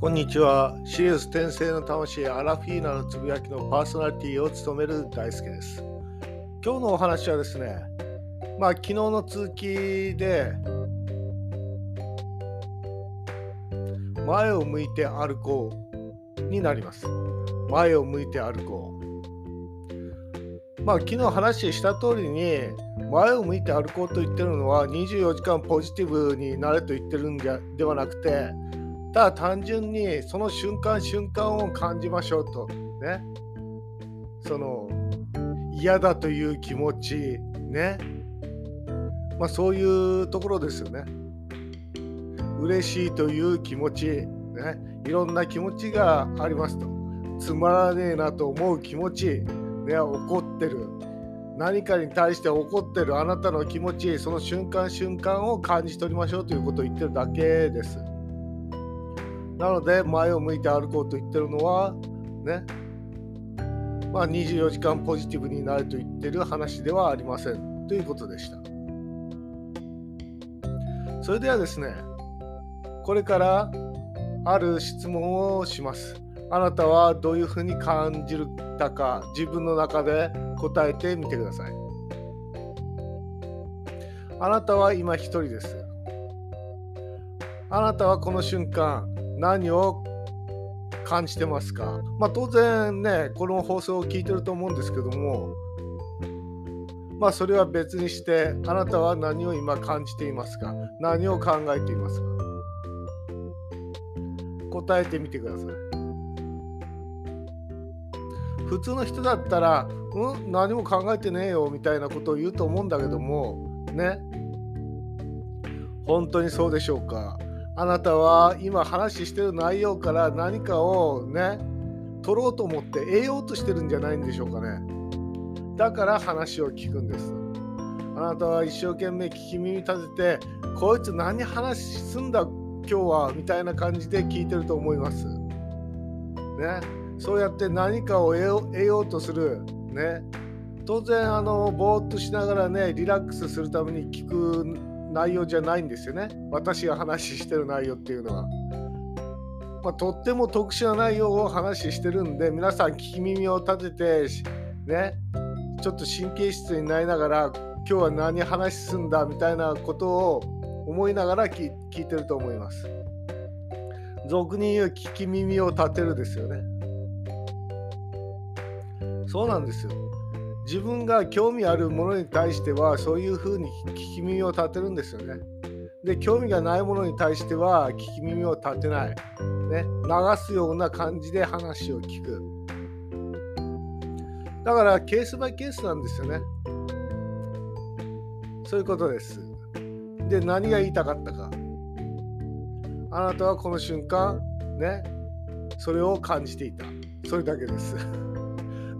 こんにちは。シリウス転生の魂アラフィーナのつぶやきのパーソナリティを務める大輔です。今日のお話はですね、まあ昨日の通勤で前を向いて歩こうになります。前を向いて歩こう。まあ昨日話した通りに前を向いて歩こうと言ってるのは24時間ポジティブになれと言ってるんではなくてただ単純にその瞬間瞬間を感じましょうと。ね。その嫌だという気持ち。ね。まあそういうところですよね。嬉しいという気持ち。ね。いろんな気持ちがありますと。つまらねえなと思う気持ち。ね。怒ってる。何かに対して怒ってるあなたの気持ち。その瞬間瞬間を感じ取りましょうということを言ってるだけです。なので前を向いて歩こうと言ってるのはね。まあ24時間ポジティブになると言ってる話ではありませんということでした。それではですねこれからある質問をします。あなたはどういうふうに感じたか自分の中で答えてみてください。あなたは今一人です。あなたはこの瞬間何を感じてますか、まあ、当然ねこの放送を聞いてると思うんですけどもまあそれは別にしてあなたは何を今感じていますか？何を考えていますか？答えてみてください。普通の人だったら「うん？何も考えてねえよ」みたいなことを言うと思うんだけどもね。本当にそうでしょうか？あなたは今話してる内容から何かをね取ろうと思って得ようとしてるんじゃないんでしょうかね。だから話を聞くんです。あなたは一生懸命聞き耳立ててこいつ何話すんだ今日はみたいな感じで聞いてると思います。ね。そうやって何かを得ようとする。ね。当然あのぼーっとしながらねリラックスするために聞く内容じゃないんですよね私が話してる内容っていうのは。まあ、とっても特殊な内容を話してるんで皆さん聞き耳を立ててねちょっと神経質になりながら今日は何話すんだみたいなことを思いながら聞いてると思います。俗に言う聞き耳を立てるですよね。そうなんですよ。自分が興味あるものに対してはそういうふうに聞き耳を立てるんですよね。で興味がないものに対しては聞き耳を立てない、ね、流すような感じで話を聞く。だからケースバイケースなんですよね。そういうことです。で何が言いたかったか。あなたはこの瞬間ね。それを感じていた。それだけです。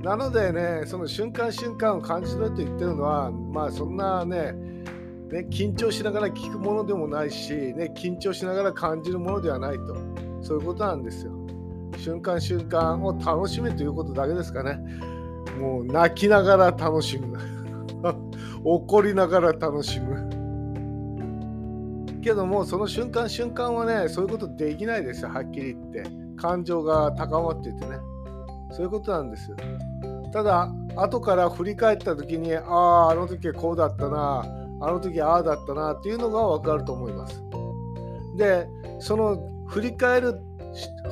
なのでね、その瞬間瞬間を感じろと言ってるのは、まあそんなね、ね緊張しながら聞くものでもないし、ね、緊張しながら感じるものではないと、そういうことなんですよ。瞬間瞬間を楽しめということだけですかね。もう泣きながら楽しむ。怒りながら楽しむ。けども、その瞬間瞬間はね、そういうことできないですよ、はっきり言って。感情が高まっててね。そういうことなんです。ただ後から振り返った時にあああの時はこうだったなあの時ああだったなっていうのが分かると思います。でその振り返る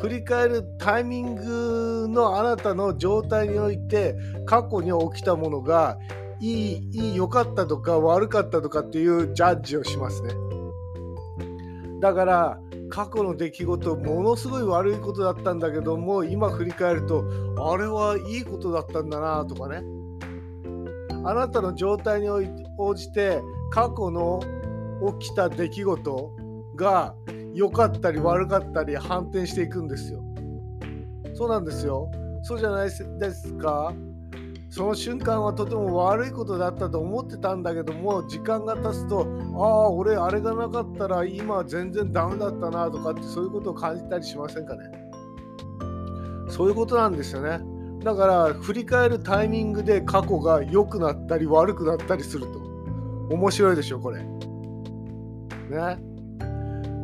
振り返るタイミングのあなたの状態において過去に起きたものがいい良かったとか悪かったとかっていうジャッジをしますね。だから過去の出来事ものすごい悪いことだったんだけども今振り返るとあれはいいことだったんだなとかねあなたの状態に応じて過去の起きた出来事が良かったり悪かったり反転していくんですよ。そうなんですよ。そうじゃないですかその瞬間はとても悪いことだったと思ってたんだけども時間が経つとああ俺あれがなかったら今全然ダメだったなとかってそういうことを感じたりしませんかね？そういうことなんですよね。だから振り返るタイミングで過去が良くなったり悪くなったりすると。面白いでしょこれ。ね。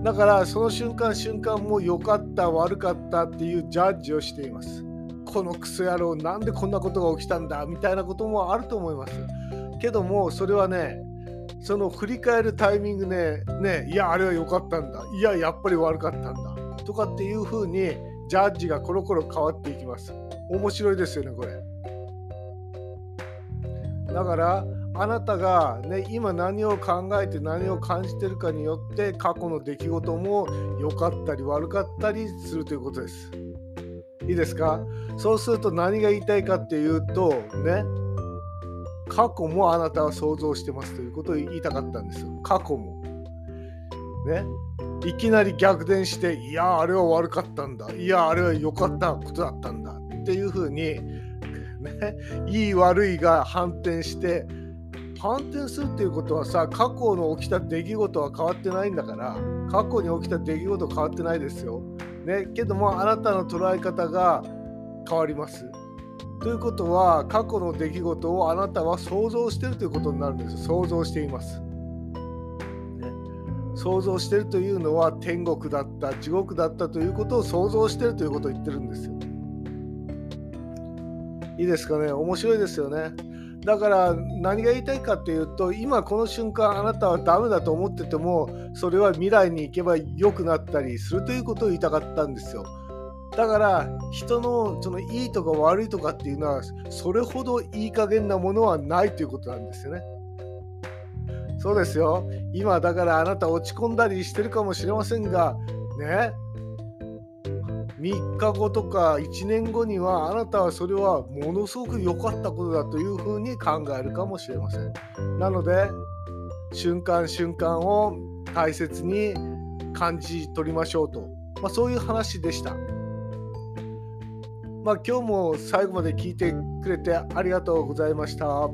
だからその瞬間瞬間も良かった悪かったっていうジャッジをしています。このクソ野郎なんでこんなことが起きたんだみたいなこともあると思います。けどもそれはねその振り返るタイミングねねいやあれは良かったんだ。いややっぱり悪かったんだ。とかっていう風にジャッジがコロコロ変わっていきます。面白いですよねこれ。だからあなたが、ね、今何を考えて何を感じてるかによって過去の出来事も良かったり悪かったりするということです。いいですか？そうすると何が言いたいかっていうとね過去もあなたは想像してますということを言いたかったんですよ。過去も。ねいきなり逆転していやあれは悪かったんだいやあれは良かったことだったんだっていうふうに、ね、いい悪いが反転して反転するっていうことはさ過去の起きた出来事は変わってないんだから過去に起きた出来事変わってないですよ。ね、けどもあなたの捉え方が変わります。ということは過去の出来事をあなたは想像してるということになるんです想像しています。ね、想像してるというのは天国だった地獄だったということを想像してるということを言ってるんですよ。いいですかね？面白いですよね。だから何が言いたいかっていうと今この瞬間あなたはダメだと思っててもそれは未来に行けば良くなったりするということを言いたかったんですよ。だから人のそのいいとか悪いとかっていうのはそれほどいい加減なものはないということなんですよね。そうですよ。今だからあなた落ち込んだりしてるかもしれませんがね3日後とか1年後にはあなたはそれはものすごく良かったことだというふうに考えるかもしれません。なので瞬間瞬間を大切に感じ取りましょうと、まあ、そういう話でした。まあ、今日も最後まで聞いてくれてありがとうございました。